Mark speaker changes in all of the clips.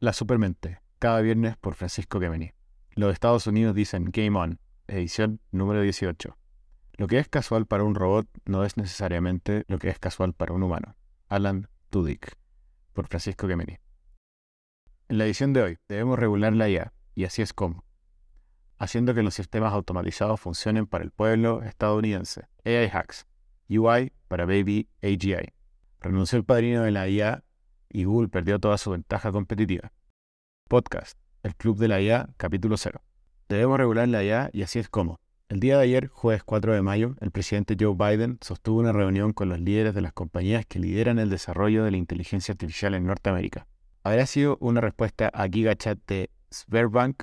Speaker 1: La Supermente, cada viernes por Francisco Gemini. Los Estados Unidos dicen Game On, edición número 18. Lo que es casual para un robot no es necesariamente lo que es casual para un humano. Alan Tudyk, por Francisco Gemini. En la edición de hoy, debemos regular la IA, y así es como. Haciendo que los sistemas automatizados funcionen para el pueblo estadounidense. AI Hacks. UI para Baby AGI. Renunció el padrino de la IA y Google perdió toda su ventaja competitiva. Podcast, el Club de la IA, capítulo 0. Debemos regular la IA y así es como. El día de ayer, jueves 4 de mayo, el presidente Joe Biden sostuvo una reunión con los líderes de las compañías que lideran el desarrollo de la inteligencia artificial en Norteamérica. Habría sido una respuesta a GigaChat de Sberbank,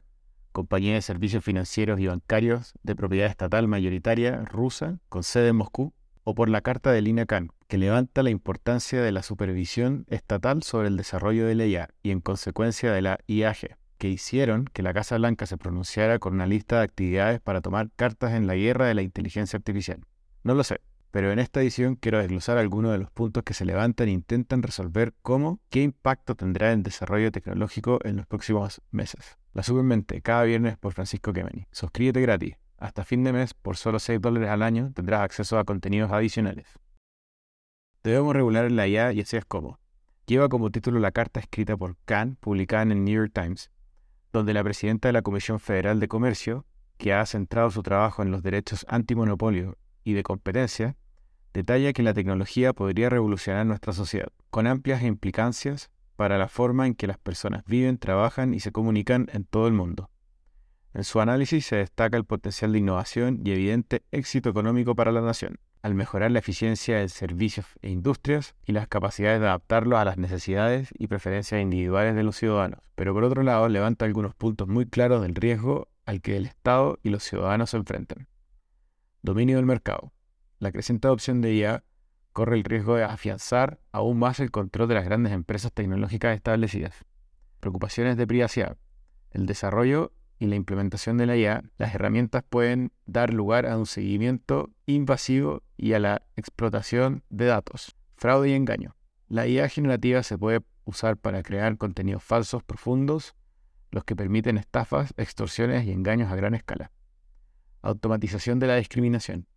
Speaker 1: compañía de servicios financieros y bancarios de propiedad estatal mayoritaria rusa con sede en Moscú, o por la carta de Lina Khan, que levanta la importancia de la supervisión estatal sobre el desarrollo de la IA y en consecuencia de la IAG, que hicieron que la Casa Blanca se pronunciara con una lista de actividades para tomar cartas en la guerra de la inteligencia artificial. No lo sé, pero en esta edición quiero desglosar algunos de los puntos que se levantan e intentan resolver cómo, qué impacto tendrá el desarrollo tecnológico en los próximos meses. La Supermente, cada viernes por Francisco Kemeny. Suscríbete gratis. Hasta fin de mes, por solo 6 dólares al año, tendrás acceso a contenidos adicionales. Debemos regular la IA y así es como. Lleva como título la carta escrita por Khan, publicada en el New York Times, donde la presidenta de la Comisión Federal de Comercio, que ha centrado su trabajo en los derechos antimonopolio y de competencia, detalla que la tecnología podría revolucionar nuestra sociedad, con amplias implicancias para la forma en que las personas viven, trabajan y se comunican en todo el mundo. En su análisis se destaca el potencial de innovación y evidente éxito económico para la nación, al mejorar la eficiencia de servicios e industrias y las capacidades de adaptarlos a las necesidades y preferencias individuales de los ciudadanos. Pero por otro lado, levanta algunos puntos muy claros del riesgo al que el Estado y los ciudadanos se enfrentan. Dominio del mercado. La creciente adopción de IA corre el riesgo de afianzar aún más el control de las grandes empresas tecnológicas establecidas. Preocupaciones de privacidad. El desarrollo y la implementación de la IA, las herramientas pueden dar lugar a un seguimiento invasivo y a la explotación de datos, fraude y engaño. La IA generativa se puede usar para crear contenidos falsos profundos, los que permiten estafas, extorsiones y engaños a gran escala. Automatización de la discriminación.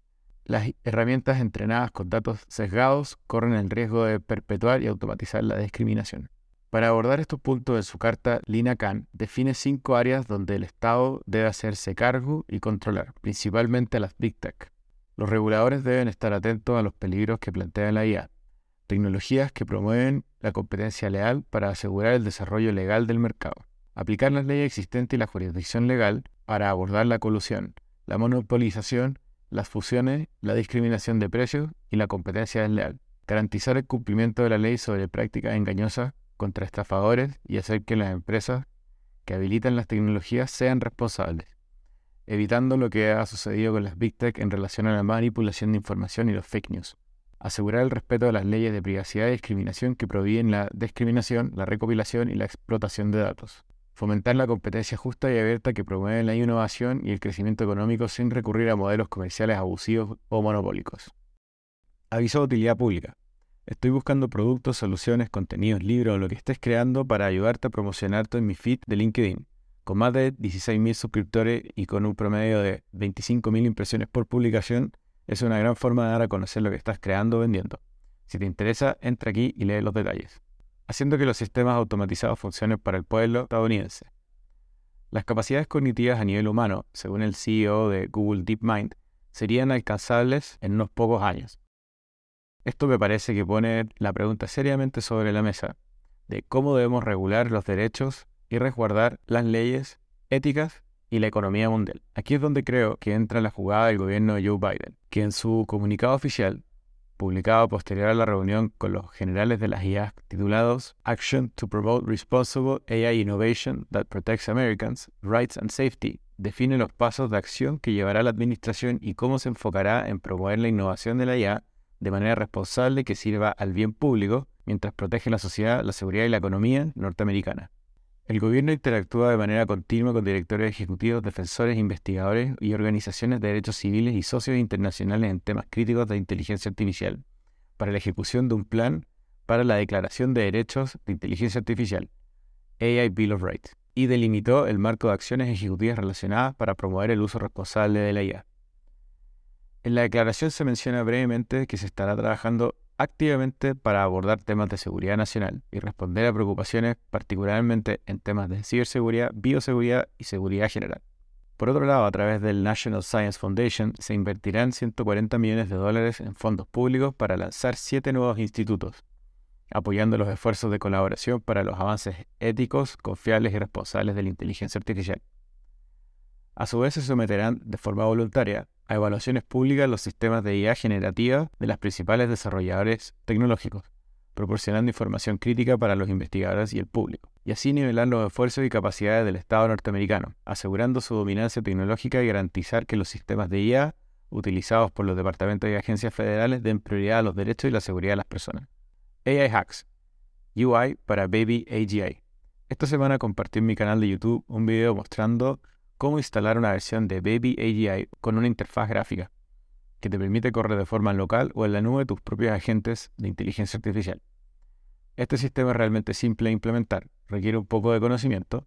Speaker 1: Las herramientas entrenadas con datos sesgados corren el riesgo de perpetuar y automatizar la discriminación. Para abordar estos puntos en su carta, Lina Khan define cinco áreas donde el Estado debe hacerse cargo y controlar, principalmente las Big Tech. Los reguladores deben estar atentos a los peligros que plantea la IA, tecnologías que promueven la competencia leal para asegurar el desarrollo legal del mercado, aplicar las leyes existentes y la jurisdicción legal para abordar la colusión, la monopolización, las fusiones, la discriminación de precios y la competencia desleal, garantizar el cumplimiento de la ley sobre prácticas engañosas contra estafadores y hacer que las empresas que habilitan las tecnologías sean responsables, evitando lo que ha sucedido con las Big Tech en relación a la manipulación de información y los fake news. Asegurar el respeto a las leyes de privacidad y discriminación que prohíben la discriminación, la recopilación y la explotación de datos. Fomentar la competencia justa y abierta que promueve la innovación y el crecimiento económico sin recurrir a modelos comerciales abusivos o monopólicos. Aviso de utilidad pública. Estoy buscando productos, soluciones, contenidos, libros o lo que estés creando para ayudarte a promocionarte en mi feed de LinkedIn. Con más de 16.000 suscriptores y con un promedio de 25.000 impresiones por publicación, es una gran forma de dar a conocer lo que estás creando o vendiendo. Si te interesa, entra aquí y lee los detalles. Haciendo que los sistemas automatizados funcionen para el pueblo estadounidense. Las capacidades cognitivas a nivel humano, según el CEO de Google DeepMind, serían alcanzables en unos pocos años, esto me parece que pone la pregunta seriamente sobre la mesa de cómo debemos regular los derechos y resguardar las leyes éticas y la economía mundial. Aquí es donde creo que entra la jugada del gobierno de Joe Biden, que en su comunicado oficial, publicado posterior a la reunión con los generales de las IA titulados Action to Promote Responsible AI Innovation that Protects Americans, Rights and Safety, define los pasos de acción que llevará la administración y cómo se enfocará en promover la innovación de la IA de manera responsable que sirva al bien público mientras protege la sociedad, la seguridad y la economía norteamericana. El gobierno interactúa de manera continua con directores ejecutivos, defensores, investigadores y organizaciones de derechos civiles y socios internacionales en temas críticos de inteligencia artificial, para la ejecución de un plan para la declaración de derechos de inteligencia artificial, AI Bill of Rights y delimitó el marco de acciones ejecutivas relacionadas para promover el uso responsable de la IA. En la declaración se menciona brevemente que se estará trabajando activamente para abordar temas de seguridad nacional y responder a preocupaciones particularmente en temas de ciberseguridad, bioseguridad y seguridad general. Por otro lado, a través del National Science Foundation se invertirán 140 millones de dólares en fondos públicos para lanzar siete nuevos institutos, apoyando los esfuerzos de colaboración para los avances éticos, confiables y responsables de la inteligencia artificial. A su vez se someterán de forma voluntaria a evaluaciones públicas los sistemas de IA generativa de las principales desarrolladores tecnológicos, proporcionando información crítica para los investigadores y el público, y así nivelar los esfuerzos y capacidades del Estado norteamericano, asegurando su dominancia tecnológica y garantizar que los sistemas de IA utilizados por los departamentos y agencias federales den prioridad a los derechos y la seguridad de las personas. AI Hacks, UI para Baby AGI. Esta semana compartí en mi canal de YouTube un video mostrando cómo instalar una versión de Baby AGI con una interfaz gráfica que te permite correr de forma local o en la nube tus propios agentes de inteligencia artificial. Este sistema es realmente simple de implementar, requiere un poco de conocimiento,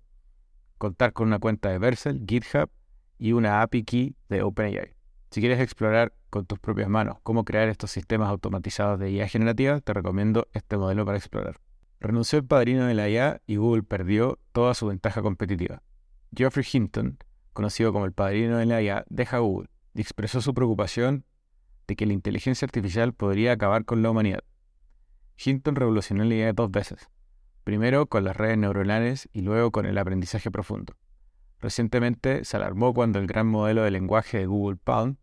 Speaker 1: contar con una cuenta de Vercel, GitHub y una API key de OpenAI. Si quieres explorar con tus propias manos cómo crear estos sistemas automatizados de IA generativa, te recomiendo este modelo para explorar. Renunció el padrino de la IA y Google perdió toda su ventaja competitiva. Geoffrey Hinton, conocido como el padrino de la IA, deja Google y expresó su preocupación de que la inteligencia artificial podría acabar con la humanidad. Hinton revolucionó la IA dos veces, primero con las redes neuronales y luego con el aprendizaje profundo. Recientemente se alarmó cuando el gran modelo de lenguaje de Google Palm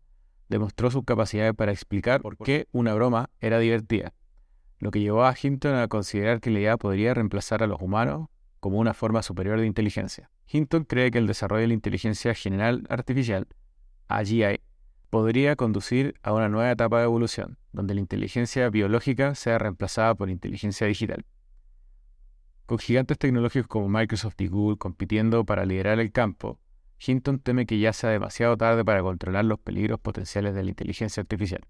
Speaker 1: demostró sus capacidades para explicar por qué una broma era divertida, lo que llevó a Hinton a considerar que la IA podría reemplazar a los humanos como una forma superior de inteligencia. Hinton cree que el desarrollo de la inteligencia general artificial, AGI, podría conducir a una nueva etapa de evolución, donde la inteligencia biológica sea reemplazada por inteligencia digital. Con gigantes tecnológicos como Microsoft y Google compitiendo para liderar el campo, Hinton teme que ya sea demasiado tarde para controlar los peligros potenciales de la inteligencia artificial.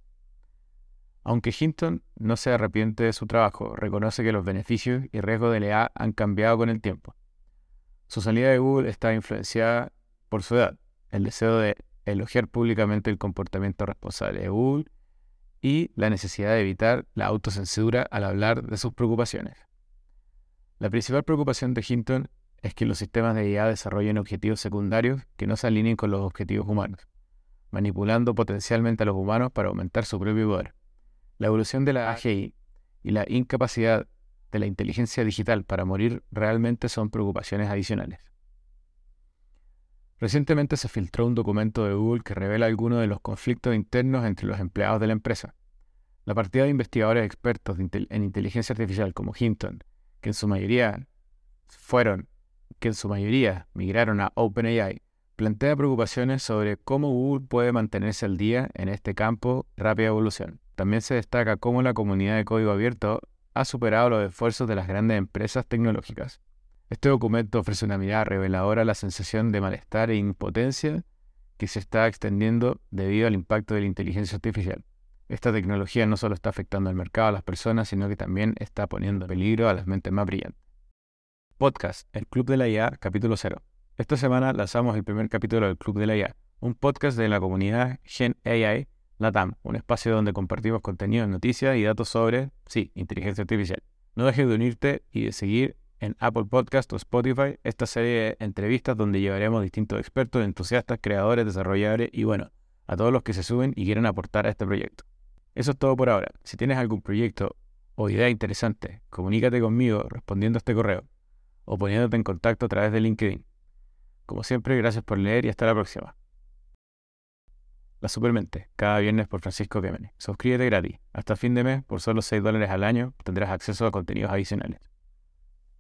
Speaker 1: Aunque Hinton no se arrepiente de su trabajo, reconoce que los beneficios y riesgos de la IA han cambiado con el tiempo. Su salida de Google está influenciada por su edad, el deseo de elogiar públicamente el comportamiento responsable de Google y la necesidad de evitar la autocensura al hablar de sus preocupaciones. La principal preocupación de Hinton es que los sistemas de IA desarrollen objetivos secundarios que no se alineen con los objetivos humanos, manipulando potencialmente a los humanos para aumentar su propio poder. La evolución de la AGI y la incapacidad de la inteligencia digital para morir realmente son preocupaciones adicionales. Recientemente se filtró un documento de Google que revela algunos de los conflictos internos entre los empleados de la empresa. La partida de investigadores expertos en inteligencia artificial como Hinton, que en su mayoría fueron, que en su mayoría migraron a OpenAI, plantea preocupaciones sobre cómo Google puede mantenerse al día en este campo de rápida evolución. También se destaca cómo la comunidad de código abierto ha superado los esfuerzos de las grandes empresas tecnológicas. Este documento ofrece una mirada reveladora a la sensación de malestar e impotencia que se está extendiendo debido al impacto de la inteligencia artificial. Esta tecnología no solo está afectando al mercado a las personas, sino que también está poniendo en peligro a las mentes más brillantes. Podcast, el Club de la IA, capítulo 0. Esta semana lanzamos el primer capítulo del Club de la IA, un podcast de la comunidad Gen AI LATAM, un espacio donde compartimos contenido, noticias y datos sobre, sí, inteligencia artificial. No dejes de unirte y de seguir en Apple Podcast o Spotify esta serie de entrevistas donde llevaremos distintos expertos, entusiastas, creadores, desarrolladores y bueno, a todos los que se suben y quieren aportar a este proyecto. Eso es todo por ahora. Si tienes algún proyecto o idea interesante, comunícate conmigo respondiendo a este correo o poniéndote en contacto a través de LinkedIn. Como siempre, gracias por leer y hasta la próxima. La Supermente, cada viernes por Francisco Quemene. Suscríbete gratis. Hasta fin de mes, por solo 6 dólares al año, tendrás acceso a contenidos adicionales.